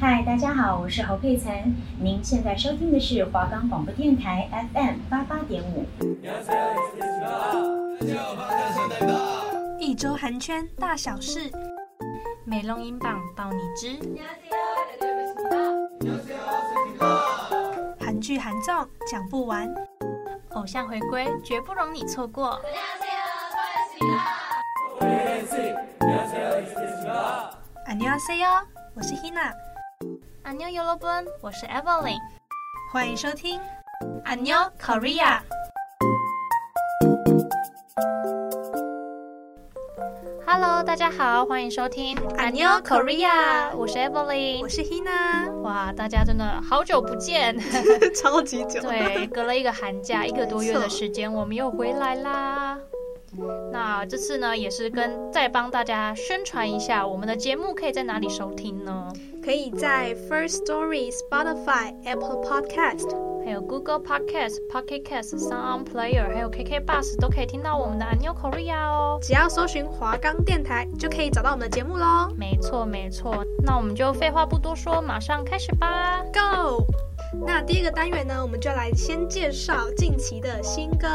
嗨，大家好，我是侯佩岑。您现在收听的是华冈广播电台 FM 八八点五。一周韩圈大小事，美容音榜报你知。韩剧韩综讲不完，偶像回归绝不容你错过。안녕하세요，我是 Hina。 안녕여러분，我是 Evelyn，欢迎收听안녕 Korea。Hello，大家好，欢迎收听안녕 Korea，我是 Evelyn，我是 Hina。哇，大家真的好久不见，超级久。对，隔了一个寒假，一个多月的时间，我们又回来啦。那这次呢，也是跟再帮大家宣传一下，我们的节目可以在哪里收听呢？ 可以在 First Story、Spotify、Apple Podcast，还有 Google Podcast、Pocket Cast、Sound On Player，还有 KK Bus 都可以听到我们的안녕 Korea 哦。只要搜寻华冈电台，就可以找到我们的节目喽。没错，没错。那我们就废话不多说，马上开始吧，Go！那第一个单元呢，我们就来先介绍近期的新歌。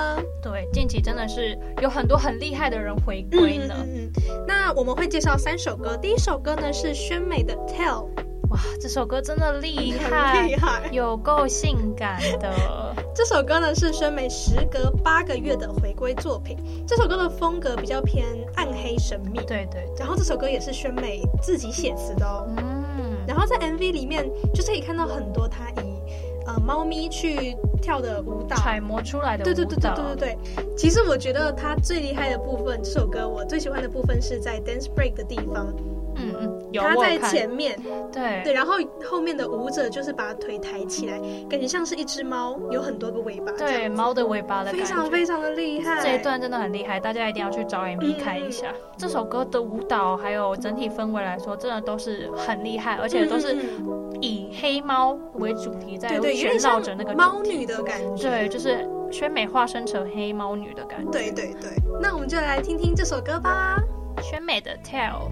对，近期真的是有很多很厉害的人回归呢。嗯，那我们会介绍三首歌，第一首歌呢是宣美的《Tell》。哇，这首歌真的厉害，厉害，有够性感的。这首歌呢是宣美时隔八个月的回归作品。这首歌的风格比较偏暗黑神秘。对对。然后这首歌也是宣美自己写词的哦。嗯。然后在 MV 里面，就是可以看到很多她以。呃，猫咪去跳的舞蹈，揣摩出来的舞蹈。对对对对对对对。其实我觉得它最厉害的部分，这首歌我最喜欢的部分是在 dance break 的地方。嗯嗯，有他在前面，对对，然后后面的舞者就是把腿抬起来，感觉像是一只猫，有很多个尾巴。对，猫的尾巴的感觉，非常非常的厉害。这一段真的很厉害，大家一定要去找 MV 看一下。嗯、这首歌的舞蹈还有整体氛围来说，真的都是很厉害，而且都是以黑猫为主题，在旋绕着那个猫女的感觉。对，就是宣美化身成黑猫女的感觉。对对对，那我们就来听听这首歌吧，宣美的 Tell。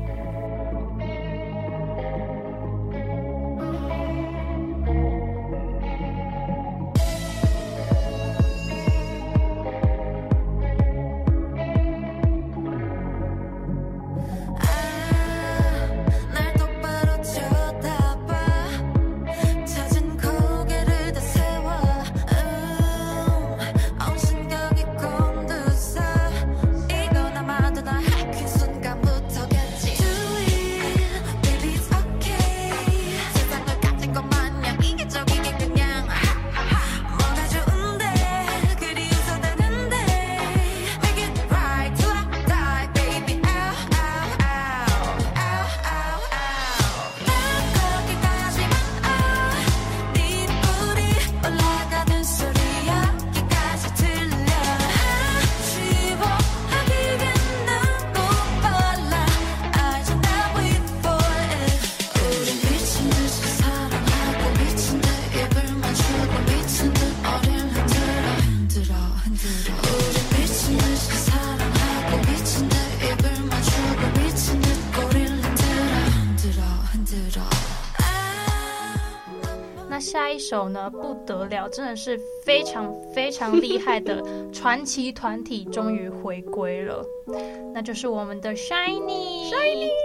下一首呢，不得了，真的是非常非常厉害的传奇团体，终于回归了，那就是我们的。SHINee，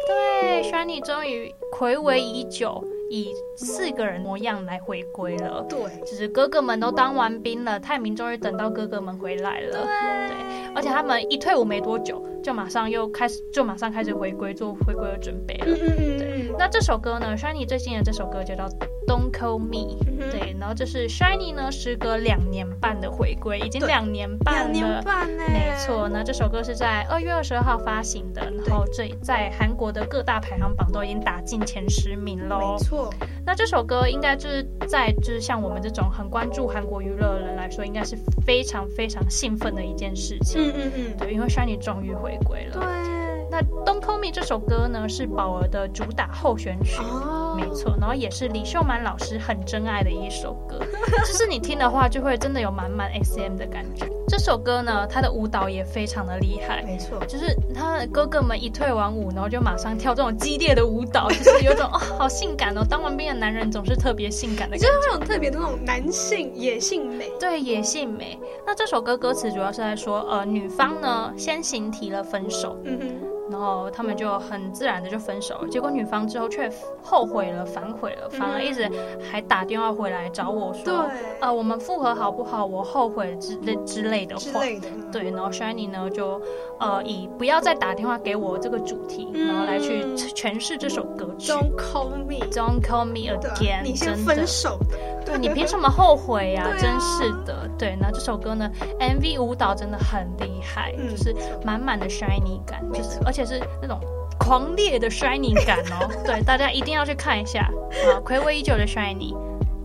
对，SHINee 终于睽违已久，以四个人模样来回归了。对，就是哥哥们都当完兵了，泰明终于等到哥哥们回来了。对，对，而且他们一退伍没多久，就马上又开始，就马上开始回归做回归的准备了。嗯嗯嗯。对，那这首歌呢，SHINee 最新的这首歌就叫。Don't call me，、嗯、对，然后就是 SHINee 呢，时隔两年半的回归，已经两年半了，两年半呢，没错。那这首歌是在二月二十二号发行的，然后这在韩国的各大排行榜都已经打进前十名喽，没错。那这首歌应该就是在就是像我们这种很关注韩国娱乐的人来说，应该是非常非常兴奋的一件事情。嗯嗯嗯，对，因为 SHINee 终于回归了。对。那 Don't Call Me 这首歌呢，是宝儿的主打候选曲。哦没错，然后也是李秀满老师很珍爱的一首歌，就是你听的话就会真的有满满 SM 的感觉。这首歌呢，他的舞蹈也非常的厉害，没错，就是他的哥哥们一退完舞，然后就马上跳这种激烈的舞蹈，就是有种哦，好性感哦。当完兵的男人总是特别性感的感觉，就是那种特别的那种男性野性美，对，野性美。那这首歌歌词主要是在说，呃，女方呢先行提了分手，嗯哼。然后他们就很自然的就分手了，结果女方之后却后悔了，反悔了，反而一直还打电话回来找我说，对，呃，我们复合好不好？我后悔之类之类的话，的，对。然后 SHINee 呢就呃以不要再打电话给我这个主题，然后来去诠释这首歌曲。Don't call me, Don't call me again。你先分手，对，你凭什么后悔呀？真是的，对。那这首歌呢，MV 舞蹈真的很厉害，就是满满的 SHINee 感，就是而且。是那种狂烈的 SHINee 感哦，对，大家一定要去看一下啊！暌违已久的 SHINee。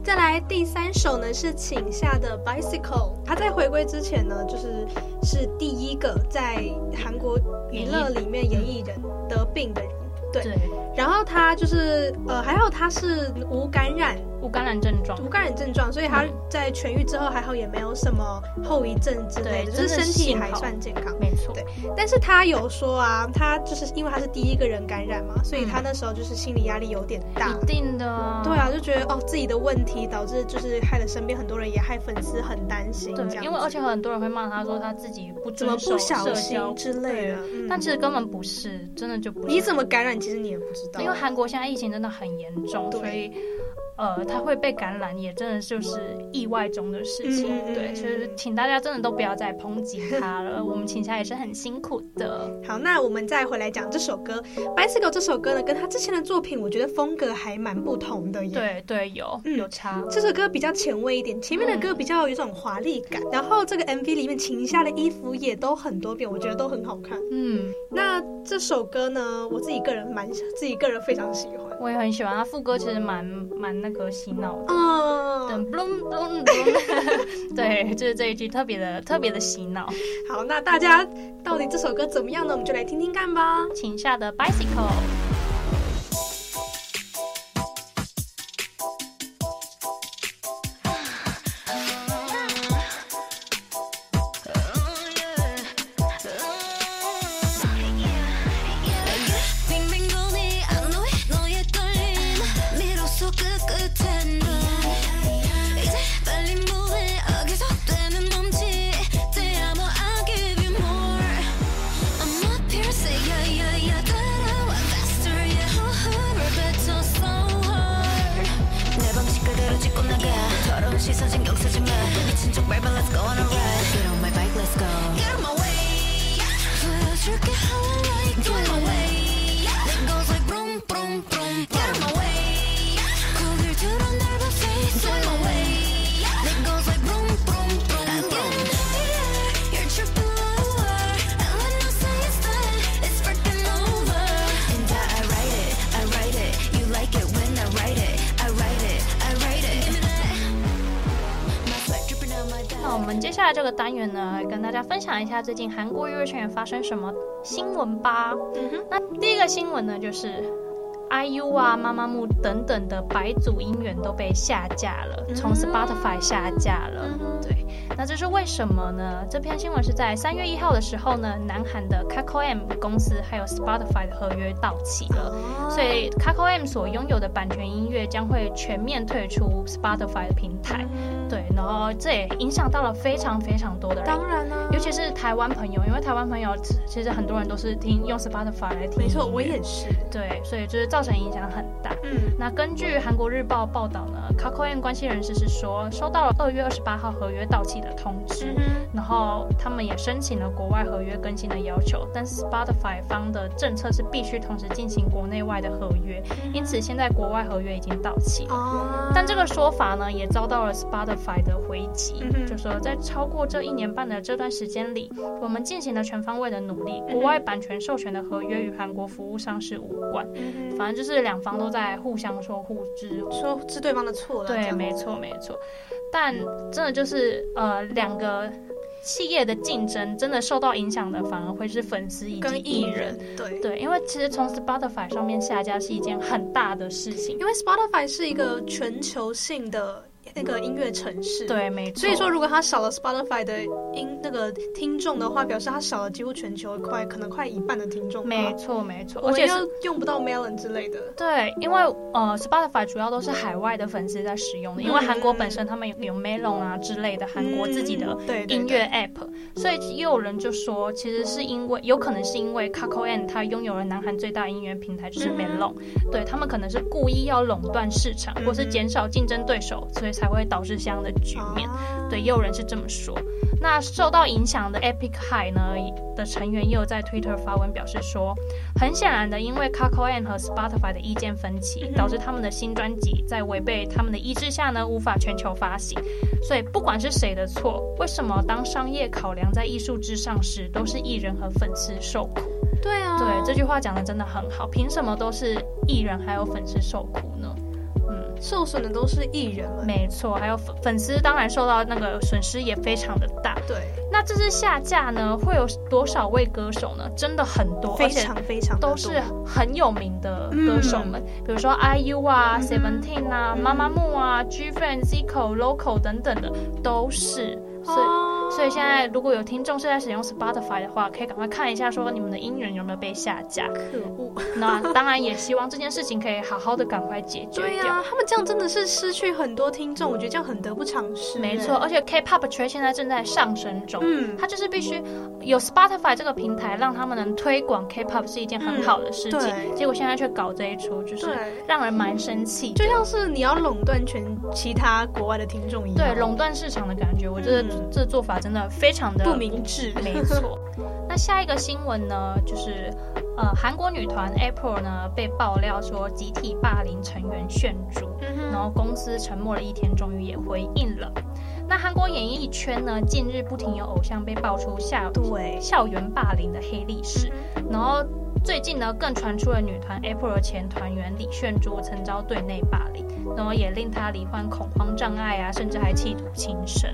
再来第三首呢是请下的 Bicycle，他在回归之前呢，就是是第一个在韩国娱乐里面演艺人得病的人，对。对然后他就是呃，还好他是无感染。无感染症状，无感染症状，所以他在痊愈之后还好，也没有什么后遗症之类的，就是身体还算健康，没错。对，但是他有说啊，他就是因为他是第一个人感染嘛，所以他那时候就是心理压力有点大，一定的。对啊，就觉得哦，自己的问题导致就是害了身边很多人，也害粉丝很担心。对，因为而且很多人会骂他说他自己不怎么不小心之类的，但其实根本不是，真的就不是。你怎么感染？其实你也不知道，因为韩国现在疫情真的很严重，所以。呃，他会被感染，也真的就是意外中的事情。嗯、对，所以请大家真的都不要再抨击他了。我们请下也是很辛苦的。好，那我们再回来讲这首歌《Bicycle》这首歌呢，跟他之前的作品，我觉得风格还蛮不同的耶。对对，有、嗯、有差。这首歌比较前卫一点，前面的歌比较有一种华丽感。嗯、然后这个 MV 里面请下的衣服也都很多变，我觉得都很好看。嗯，那这首歌呢，我自己个人蛮自己个人非常喜欢。我也很喜欢，他副歌其实蛮蛮那个洗脑的，嗯，咚咚咚，对，就是这一句特别的特别的洗脑。好，那大家到底这首歌怎么样呢？我们就来听听看吧。请下的 Bicycle。接下来这个单元呢，跟大家分享一下最近韩国娱乐圈发生什么新闻吧。嗯哼，那第一个新闻呢，就是 IU 啊、妈妈木等等的百组音源都被下架了，从 Spotify 下架了。对。那这是为什么呢？这篇新闻是在三月一号的时候呢，南韩的 Kakao M 公司还有 Spotify 的合约到期了，所以 Kakao M 所拥有的版权音乐将会全面退出 Spotify 的平台。对，然后这也影响到了非常非常多的人，当然呢，尤其是台湾朋友，因为台湾朋友其实很多人都是听用 Spotify 来听，没错，我也是。对，所以就是造成影响很大。嗯，那根据韩国日报报道呢，Kakao M 关系人士是说，收到了二月二十八号合约到期的通知，然后他们也申请了国外合约更新的要求，但是 Spotify 方的政策是必须同时进行国内外的合约，因此现在国外合约已经到期了。但这个说法呢，也遭到了 Spotify 的回击，就说在超过这一年半的这段时间里，我们进行了全方位的努力，国外版权授权的合约与韩国服务商是无关，反正就是两方都在互相说互知，说是对方的错了。对，没错没错。但真的就是呃，两个企业的竞争真的受到影响的，反而会是粉丝以及艺人。对对，因为其实从 Spotify 上面下架是一件很大的事情，因为 Spotify 是一个全球性的。那个音乐城市，对，没错。所以说，如果他少了 Spotify 的音那个听众的话，表示他少了几乎全球快可能快一半的听众。没错，没错。而且又用不到 Melon 之类的。对，因为呃，Spotify 主要都是海外的粉丝在使用的，嗯、因为韩国本身他们有有 Melon 啊之类的韩国自己的音乐 App，、嗯、所以也有人就说，其实是因为有可能是因为 Kakao 他拥有了南韩最大音乐平台就是 Melon，、嗯、对他们可能是故意要垄断市场，嗯、或是减少竞争对手，所以才会导致这样的局面，对，也有人是这么说。那受到影响的 Epic High 呢的成员也有在 Twitter 发文表示说，很显然的，因为 Kakao N 和 Spotify 的意见分歧，导致他们的新专辑在违背他们的意志下呢，无法全球发行。所以不管是谁的错，为什么当商业考量在艺术之上时，都是艺人和粉丝受苦？对啊，对，这句话讲的真的很好。凭什么都是艺人还有粉丝受苦呢？受损的都是艺人们，没错，还有粉粉丝，当然受到那个损失也非常的大。对，那这次下架呢，会有多少位歌手呢？真的很多，非常非常都是很有名的歌手们，嗯、比如说 IU 啊、嗯、Seventeen 啊、妈妈木啊、Gfriend、Zico、Loco 等等的，都是。所以，所以现在如果有听众是在使用 Spotify 的话，可以赶快看一下，说你们的音源有没有被下架。可恶！那当然也希望这件事情可以好好的赶快解决掉。对呀、啊，他们这样真的是失去很多听众，我觉得这样很得不偿失。没错，而且 K-pop 圈现在正在上升中，嗯，它就是必须有 Spotify 这个平台，让他们能推广 K-pop 是一件很好的事情。嗯、结果现在却搞这一出，就是让人蛮生气。就像是你要垄断全其他国外的听众一样，对，垄断市场的感觉，我觉得、嗯。这做法真的非常的不明智，没错。那下一个新闻呢，就是呃，韩国女团 April 呢被爆料说集体霸凌成员炫珠，嗯、然后公司沉默了一天，终于也回应了。那韩国演艺圈呢，近日不停有偶像被爆出校对校园霸凌的黑历史，嗯、然后最近呢，更传出了女团 April 的前团员李炫珠曾遭队内霸凌，然后也令她罹患恐慌障碍啊，甚至还企图轻生。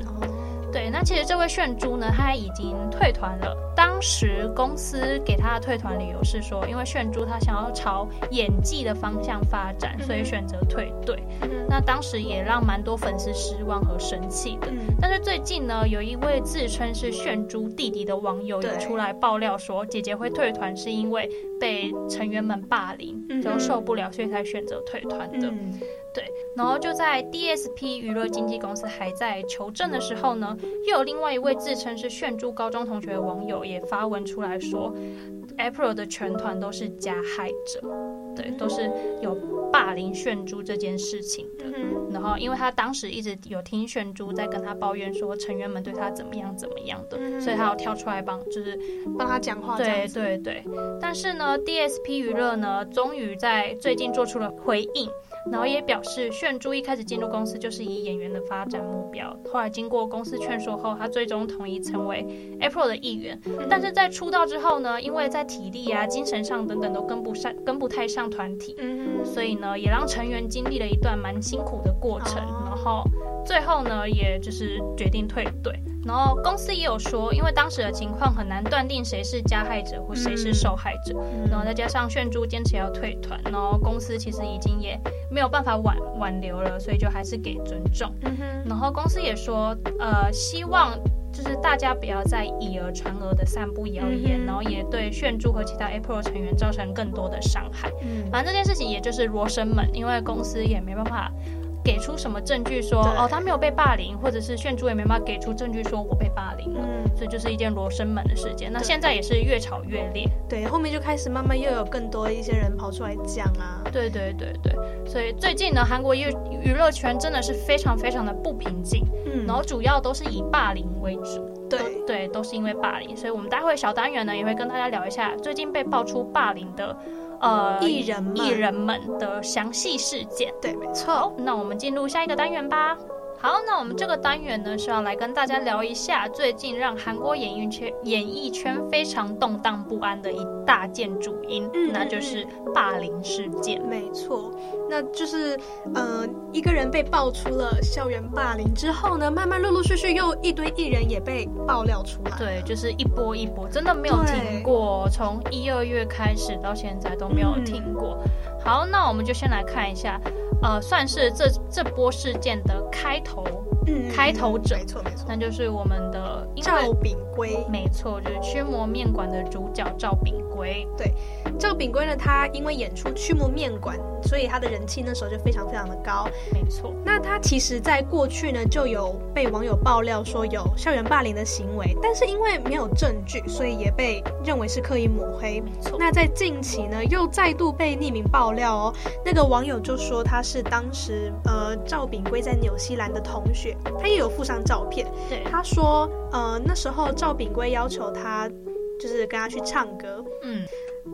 对，那其实这位炫珠呢，他已经退团了。当时公司给他的退团理由是说，因为炫珠他想要朝演技的方向发展，所以选择退队。嗯、那当时也让蛮多粉丝失望和生气的。嗯、但是最近呢，有一位自称是炫珠弟弟的网友也出来爆料说，姐姐会退团是因为被成员们霸凌，就受不了，所以才选择退团的。嗯对，然后就在 DSP 娱乐经纪公司还在求证的时候呢，又有另外一位自称是炫珠高中同学的网友也发文出来说，April 的全团都是加害者，对，都是有霸凌炫珠这件事情的。然后，因为他当时一直有听炫珠在跟他抱怨说成员们对他怎么样怎么样的，所以他要跳出来帮，就是帮他讲话。对对对，但是呢，DSP 娱乐呢，终于在最近做出了回应。然后也表示，炫珠一开始进入公司就是以演员的发展目标。后来经过公司劝说后，他最终同意成为 April 的一员。但是在出道之后呢，因为在体力啊、精神上等等都跟不上、跟不太上团体，所以呢，也让成员经历了一段蛮辛苦的过程。然后最后呢，也就是决定退队。然后公司也有说，因为当时的情况很难断定谁是加害者或谁是受害者。然后再加上炫珠坚持要退团，然后公司其实已经也没有办法挽挽留了，所以就还是给尊重。然后公司也说，呃，希望就是大家不要再以讹传讹的散布谣言，然后也对炫珠和其他 April 成员造成更多的伤害。反正这件事情也就是罗生门，因为公司也没办法。给出什么证据说哦，他没有被霸凌，或者是炫珠也没办法给出证据说我被霸凌了，嗯、所以就是一件罗生门的事件。那现在也是越吵越烈，对，后面就开始慢慢又有更多一些人跑出来讲啊，对对对对，所以最近呢，韩国娱娱乐圈真的是非常非常的不平静，嗯，然后主要都是以霸凌为主，对。对，都是因为霸凌，所以我们待会小单元呢也会跟大家聊一下最近被爆出霸凌的。呃，艺人艺人们的详细事件，对，没错。那我们进入下一个单元吧。好，那我们这个单元呢是要来跟大家聊一下最近让韩国演艺圈演艺圈非常动荡不安的一大件主因，嗯，那就是霸凌事件。没错，那就是呃一个人被爆出了校园霸凌之后呢，慢慢陆陆续续又一堆艺人也被爆料出来。对，就是一波一波，真的没有停过，从一二月开始到现在都没有停过。嗯、好，那我们就先来看一下。呃，算是这这波事件的开头，嗯，开头者，没错没错，那就是我们的赵炳圭，没错，就是驱魔面馆的主角赵炳圭。对，赵炳圭呢，他因为演出驱魔面馆，所以他的人气那时候就非常非常的高。没错，那他其实在过去呢，就有被网友爆料说有校园霸凌的行为，但是因为没有证据，所以也被认为是刻意抹黑。没错，那在近期呢，又再度被匿名爆料哦，那个网友就说他是。当时呃赵炳圭在纽西兰的同学，他也有附上照片。对，他说呃那时候赵炳圭要求他就是跟他去唱歌。嗯。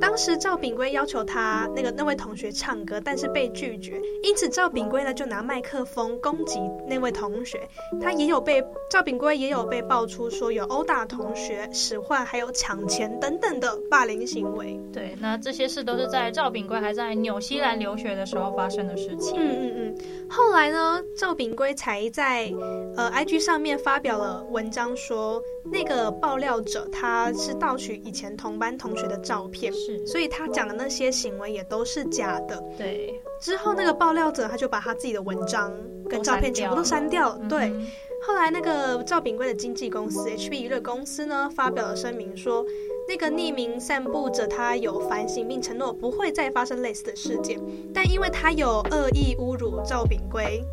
当时赵炳圭要求他那个那位同学唱歌，但是被拒绝，因此赵炳圭呢就拿麦克风攻击那位同学。他也有被赵炳圭也有被爆出说有殴打同学、使唤还有抢钱等等的霸凌行为。对，那这些事都是在赵炳圭还在纽西兰留学的时候发生的事情。嗯嗯嗯。后来呢，赵炳圭才在呃 IG 上面发表了文章说，那个爆料者他是盗取以前同班同学的照片。是，所以他讲的那些行为也都是假的。对，之后那个爆料者他就把他自己的文章跟照片全部都删掉了。对，后来那个赵炳圭的经纪公司 HB 娱乐公司呢发表了声明说，那个匿名散布者他有反省并承诺不会再发生类似的事件，但因为他有恶意侮辱赵炳圭。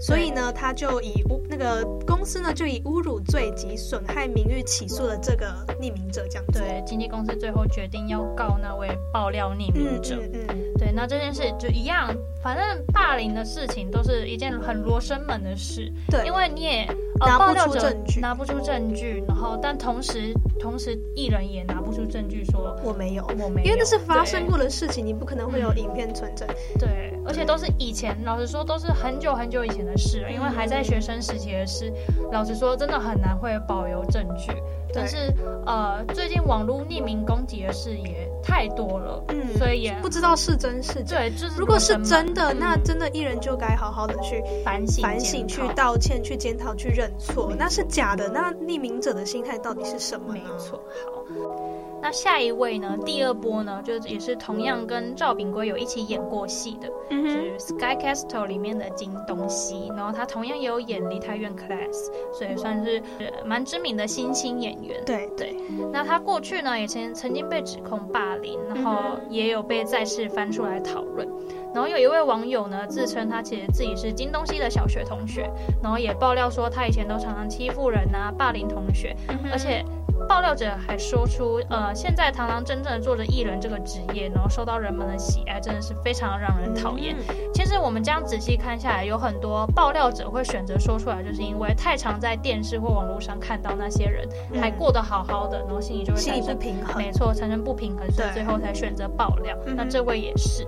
所以呢，他就以污那个公司呢，就以侮辱罪及损害名誉起诉了这个匿名者，这样子。对，经纪公司最后决定要告那位爆料匿名者。嗯，嗯，嗯，对，那这件事就一样，反正霸凌的事情都是一件很罗生门的事。对，因为你也拿不出证据，拿不出证据，然后但同时同时艺人也拿不出证据说我没有，我没有，因为那是发生过的事情，你不可能会有影片存证。对，而且都是以前，老实说都是很久很久以前的。事了，因为还在学生时期的事，老实说，真的很难会保留证据。但是，呃，最近网络匿名攻击的事也太多了，嗯，所以也不知道是真是假。对，就是如果是真的，嗯、那真的艺人就该好好的去反省、反省、去道歉、去检讨、去认错。那是假的，那匿名者的心态到底是什么呢？没错，好。那下一位呢？第二波呢，就也是同样跟赵炳圭有一起演过戏的，嗯、就是 Sky Castle 里面的金东西，然后他同样也有演《梨泰院 Class》，所以算是蛮知名的新兴演员。对对。那他过去呢，也曾曾经被指控霸凌，然后也有被再次翻出来讨论。然后有一位网友呢，自称他其实自己是金东西的小学同学，然后也爆料说他以前都常常欺负人啊，霸凌同学，嗯、而且。爆料者还说出，呃，现在堂堂正正的做着艺人这个职业，然后受到人们的喜爱，真的是非常让人讨厌。嗯、其实我们这样仔细看下来，有很多爆料者会选择说出来，就是因为太常在电视或网络上看到那些人还过得好好的，然后心里就会产生不平衡，没错，产生不平衡，所以最后才选择爆料。那这位也是，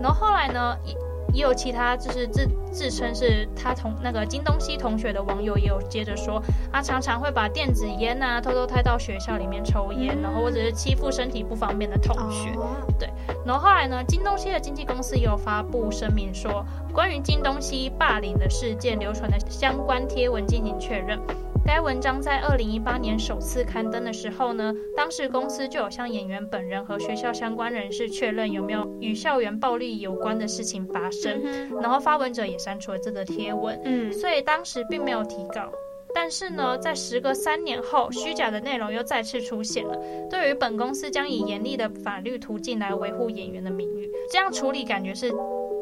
然后后来呢？也有其他就是自自称是他同那个金东西同学的网友也有接着说，他常常会把电子烟呐、啊、偷偷带到学校里面抽烟，然后或者是欺负身体不方便的同学。对，然后后来呢，金东西的经纪公司也有发布声明说，关于金东西霸凌的事件流传的相关贴文进行确认。该文章在二零一八年首次刊登的时候呢，当时公司就有向演员本人和学校相关人士确认有没有与校园暴力有关的事情发生，然后发文者也删除了这个贴文，嗯，所以当时并没有提告。但是呢，在时隔三年后，虚假的内容又再次出现了。对于本公司将以严厉的法律途径来维护演员的名誉，这样处理感觉是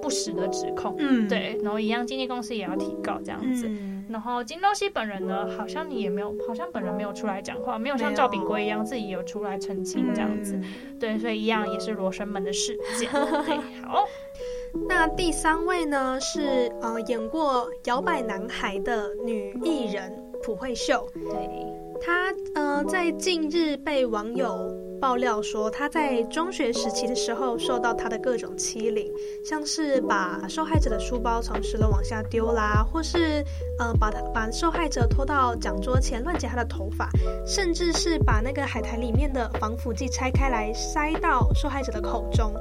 不实的指控，嗯，对，然后一样经纪公司也要提告这样子。嗯然后金东熙本人呢，好像你也没有，好像本人没有出来讲话，没有像赵炳圭一样自己有出来澄清这样子，嗯、对，所以一样也是罗生门的事件。好，那第三位呢是呃演过《摇摆男孩》的女艺人朴惠秀，对，他呃在近日被网友爆料说，他在中学时期的时候受到他的各种欺凌，像是把受害者的书包从十楼往下丢啦，或是呃把他把受害者拖到讲桌前乱剪他的头发，甚至是把那个海苔里面的防腐剂拆开来塞到受害者的口中。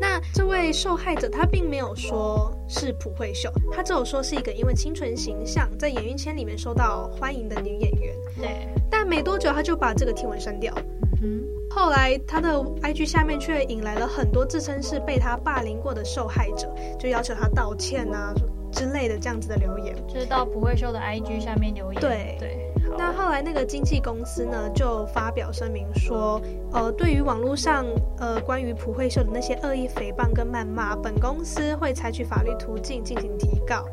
那这位受害者他并没有说是朴慧秀，他只有说是一个因为清纯形象在演艺圈里面受到欢迎的女演员。对，但没多久他就把这个贴文删掉。嗯，后来他的 IG 下面却引来了很多自称是被他霸凌过的受害者，就要求他道歉啊之类的这样子的留言，就是到朴慧秀的 IG 下面留言。对对。那后来那个经纪公司呢，就发表声明说，呃，对于网络上呃关于朴惠秀的那些恶意诽谤跟谩骂，本公司会采取法律途径进行提告。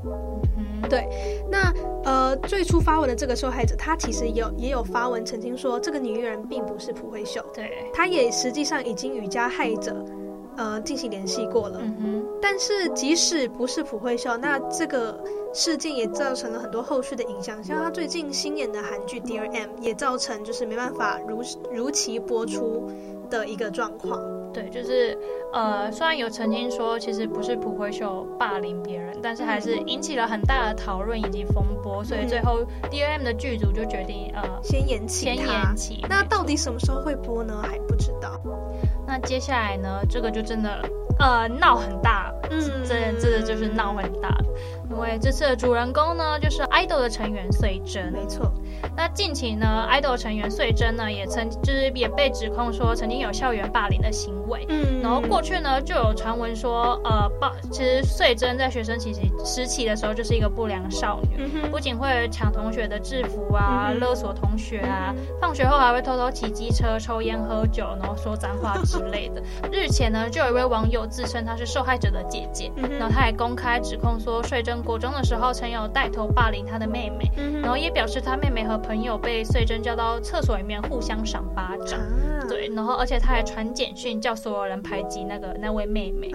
嗯，对。那呃最初发文的这个受害者，他其实有也有发文澄清说，这个女艺人并不是普惠秀。对。他也实际上已经与加害者呃进行联系过了。嗯哼。但是即使不是普惠秀，那这个。事件也造成了很多后续的影响，像他最近新演的韩剧《Dear M》也造成就是没办法如如期播出的一个状况。对，就是呃，虽然有曾经说其实不是朴惠秀霸凌别人，但是还是引起了很大的讨论以及风波，所以最后《Dear M》的剧组就决定呃先延期。先延期。那到底什么时候会播呢？还不知道。那接下来呢？这个就真的呃闹很大，嗯，这这个就是闹很大。因为这次的主人公呢，就是 idol 的成员穗珍。没错。那近期呢，idol 成员穗珍呢，也曾就是也被指控说曾经有校园霸凌的行为。嗯。然后过去呢，就有传闻说，呃，霸其实穗珍在学生时期时期的时候就是一个不良少女，嗯、不仅会抢同学的制服啊，嗯、勒索同学啊，放学后还会偷偷骑机车、抽烟喝酒，然后说脏话之类的。日前呢，就有一位网友自称她是受害者的姐姐，嗯、然后她还公开指控说穗珍。国中的时候，曾有带头霸凌她的妹妹，嗯、然后也表示她妹妹和朋友被穗珍叫到厕所里面互相赏巴掌，啊、对，然后而且她还传简讯叫所有人排挤那个那位妹妹，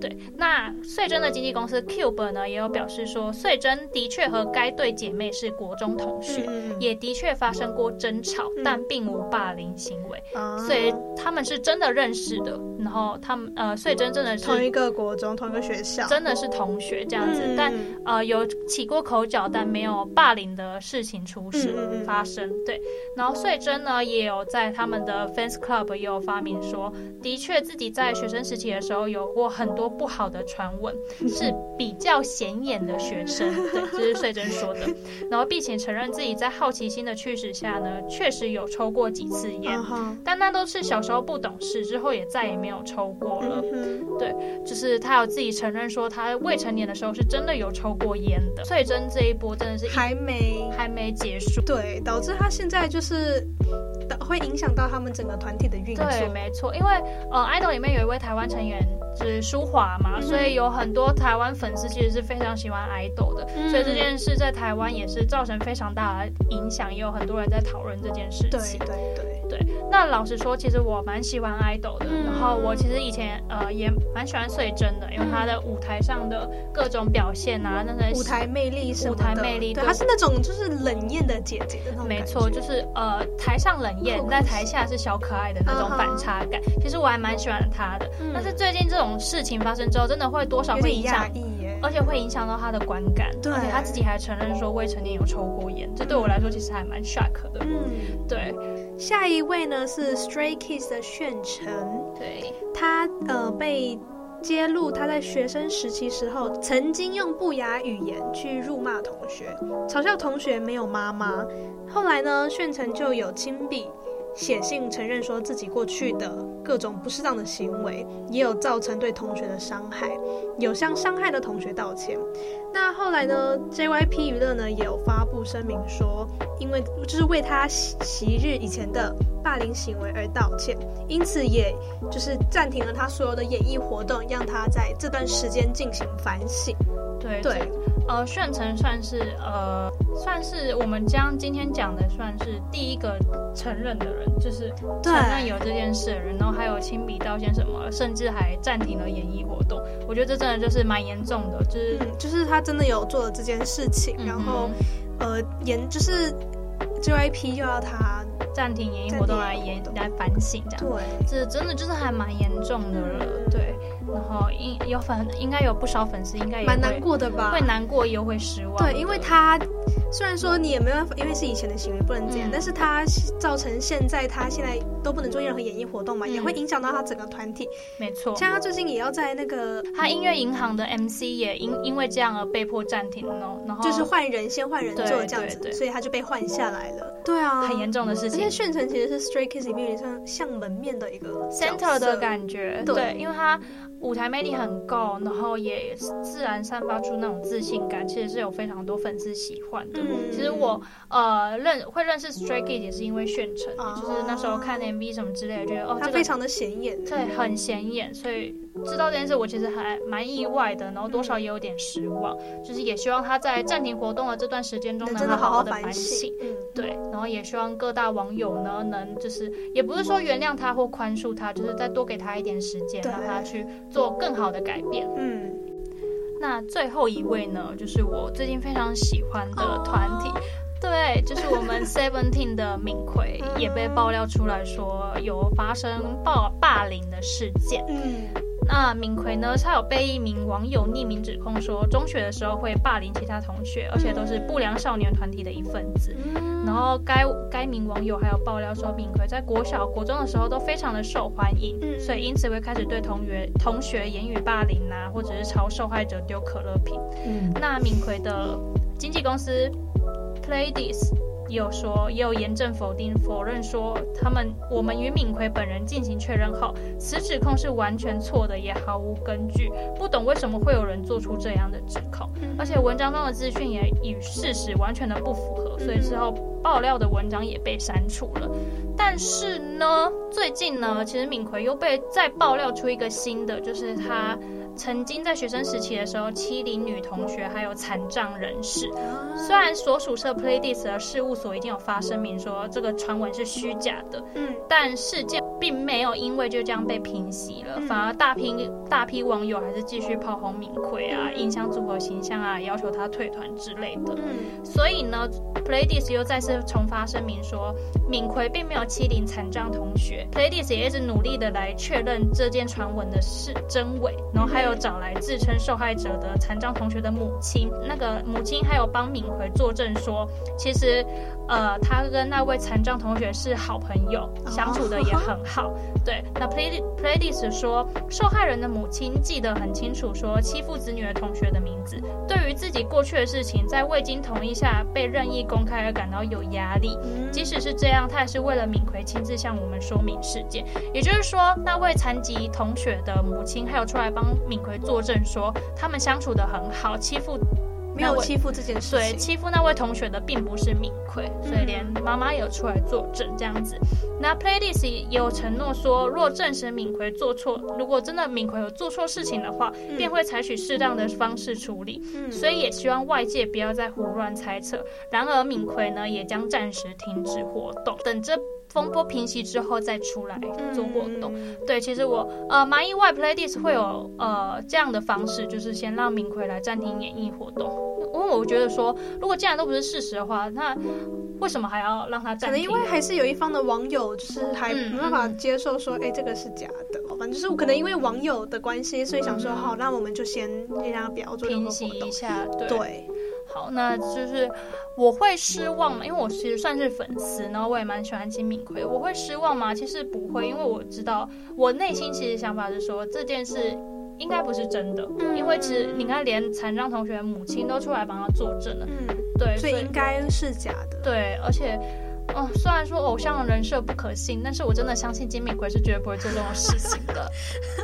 对。那穗珍的经纪公司 Cube 呢，也有表示说，穗珍的确和该对姐妹是国中同学，嗯、也的确发生过争吵，嗯、但并无霸凌行为，嗯、所以他们是真的认识的。然后他们呃，穗珍真的是同一个国中，同一个学校，真的是同学这样子，嗯、但。呃，有起过口角，但没有霸凌的事情出事发生。对，然后穗珍呢，也有在他们的 fans club 也有发明说，的确自己在学生时期的时候有过很多不好的传闻，是比较显眼的学生。对，这是穗珍说的。然后并且承认自己在好奇心的驱使下呢，确实有抽过几次烟，但那都是小时候不懂事，之后也再也没有抽过了。对，就是他有自己承认说，他未成年的时候是真的有。抽过烟的，翠珍这一波真的是还没还没结束，对，导致他现在就是会影响到他们整个团体的运作。对，没错，因为呃，idol 里面有一位台湾成员就是舒华嘛，嗯、所以有很多台湾粉丝其实是非常喜欢 idol 的，嗯、所以这件事在台湾也是造成非常大的影响，也有很多人在讨论这件事情。对对对。对，那老实说，其实我蛮喜欢 idol 的。嗯、然后我其实以前呃也蛮喜欢穗珍的，因为她的舞台上的各种表现啊，那些舞台魅力什么的，舞台魅力，对，她是那种就是冷艳的姐姐的那种没错，就是呃台上冷艳，在台下是小可爱的那种反差感。Uh huh、其实我还蛮喜欢她的。嗯、但是最近这种事情发生之后，真的会多少会影响，而且会影响到他的观感。对，而且他自己还承认说未成年有抽过烟，这对我来说其实还蛮 shock 的。嗯，对。下一位呢是 Stray Kids 的炫成，对，他呃被揭露他在学生时期时候曾经用不雅语言去辱骂同学，嘲笑同学没有妈妈。后来呢，炫成就有亲笔写信承认说自己过去的各种不适当的行为，也有造成对同学的伤害，有向伤害的同学道歉。那后来呢，JYP 娱乐呢也有发布声明说，因为就是为他昔日以前的霸凌行为而道歉，因此也就是暂停了他所有的演艺活动，让他在这段时间进行反省。对对，呃，炫成算是呃算是我们将今天讲的算是第一个承认的人，就是承认有这件事的人，然后还有亲笔道歉什么，甚至还暂停了演艺活动。我觉得这真的就是蛮严重的，就是、嗯、就是他真的有做了这件事情，然后、呃严就是 JYP 就要他暂停演艺活动来演来反省这样。对，这真的就是还蛮严重的了。对，然后应有粉应该有不少粉丝应该也蛮难过的吧？会难过又会失望。对，因为他虽然说你也没办法，因为是以前的行为不能这样，嗯、但是他造成现在他现在都不能做任何演艺活动嘛，嗯、也会影响到他整个团体。没错，像他最近也要在那个他音乐银行的 MC 也因因为这样而被迫暂停了，然后就是换人先换人做这样子，对对对，所以他就被换下来了。对啊，很严重的事情。而且炫成其实是 Stray Kids 里面有点像像门面的一个 center 的感觉，对，对，因为他舞台魅力很够，然后也自然散发出那种自信感，其实是有非常多粉丝喜欢的。嗯、其实我呃认会认识 Stray Kids 也是因为炫成，啊、就是那时候看 MV 什么之类的，觉得哦，他非常的显眼，对，很显眼，所以知道这件事我其实还蛮意外的，然后多少也有点失望，嗯、就是也希望他在暂停活动的这段时间中能好好的反省，嗯，对，然后也希望各大网友呢能就是也不是说原谅他或宽恕他，就是再多给他一点时间，让他去做更好的改变，嗯。那最后一位呢，就是我最近非常喜欢的团体，对，就是我们 Seventeen 的敏奎也被爆料出来说有发生暴霸凌的事件。嗯。那敏奎呢？他有被一名网友匿名指控说，中学的时候会霸凌其他同学，而且都是不良少年团体的一份子。然后该该名网友还有爆料说，敏奎在国小、国中的时候都非常的受欢迎，所以因此会开始对同学同学言语霸凌啊，或者是朝受害者丢可乐瓶。嗯，那敏奎的经纪公司 Playdies。也有说，也有严正否定否认说，他们我们与敏奎本人进行确认后，此指控是完全错的，也毫无根据。不懂为什么会有人做出这样的指控，而且文章中的资讯也与事实完全的不符合，所以之后爆料的文章也被删除了。但是呢，最近呢，其实敏奎又被再爆料出一个新的，就是他。曾经在学生时期的时候欺凌女同学，还有残障人士。虽然所属社 Playdies 的事务所已经有发声明说这个传闻是虚假的，嗯，但事件并没有因为就这样被平息了，反而大批大批网友还是继续炮轰敏奎啊，影响组合形象啊，要求他退团之类的。嗯，所以呢，Playdies 又再次重发声明说，敏奎并没有欺凌残障同学。Playdies 也一直努力的来确认这件传闻的是真伪，然后还有。找来自称受害者的残障同学的母亲，那个母亲还有帮敏奎作证说，其实，呃，他跟那位残障同学是好朋友，相处的也很好。对，那 Play Playdies 说，受害人的母亲记得很清楚，说欺负子女的同学的名字。对于自己过去的事情，在未经同意下被任意公开而感到有压力。即使是这样，他也是为了敏奎亲自向我们说明事件。也就是说，那位残疾同学的母亲还有出来帮敏奎作证，说他们相处的很好，欺负。没有欺负这件事，对，欺负那位同学的并不是敏奎，所以连妈妈也有出来作证这样子。那 Playdies 也有承诺说，若证实敏奎做错，如果真的敏奎有做错事情的话，嗯、便会采取适当的方式处理。嗯、所以也希望外界不要再胡乱猜测。然而敏奎呢，也将暂时停止活动，等这风波平息之后再出来做活动。嗯、对，其实我呃蛮意外，Playdies 会有呃这样的方式，就是先让明奎来暂停演艺活动。因为我觉得说，如果既然都不是事实的话，那为什么还要让他暂停？可能因为还是有一方的网友就是还没办法接受说，哎、嗯，这个是假的。反正就是可能因为网友的关系，所以想说，好，那我们就先让他不要做平息一下。对。对好，那就是我会失望嘛，因为我其实算是粉丝，然后我也蛮喜欢金敏奎。我会失望吗？其实不会，因为我知道我内心其实想法是说这件事。应该不是真的，嗯、因为其实你看，连残障同学的母亲都出来帮他作证了，嗯，对，所以应该是假的，对，而且，哦，虽然说偶像的人设不可信，但是我真的相信金敏奎是绝对不会做这种事情的。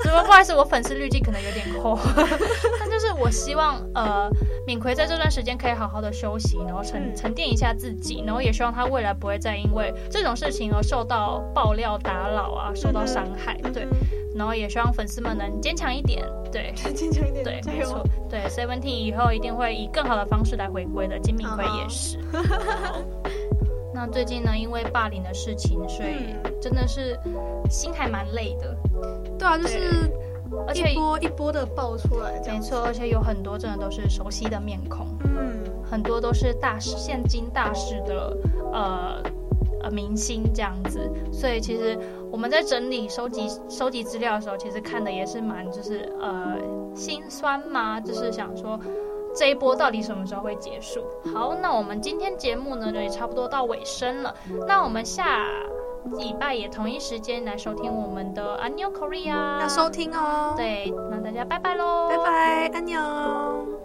不不好意思，我粉丝滤镜可能有点厚，但就是我希望，呃，敏奎在这段时间可以好好的休息，然后沉沉淀一下自己，然后也希望他未来不会再因为这种事情而受到爆料打扰啊，受到伤害，对。然后也希望粉丝们能坚强一点，对，坚强一点，对，没错，对，Seventeen 以后一定会以更好的方式来回归的。金敏奎也是。那最近呢，因为霸凌的事情，所以真的是心还蛮累的。对啊，就是而且一波一波的爆出来，没错，而且有很多真的都是熟悉的面孔，嗯，很多都是大师，现今大师的呃。呃明星这样子。所以其实我们在整理收集收集资料的时候，其实看的也是蛮就是呃心酸嘛，就是想说这一波到底什么时候会结束？好，那我们今天节目呢就也差不多到尾声了，那我们下。礼拜也同一时间来收听我们的 Annyeong Korea，要收听哦。对，那大家拜拜喽，拜拜，Annyeong。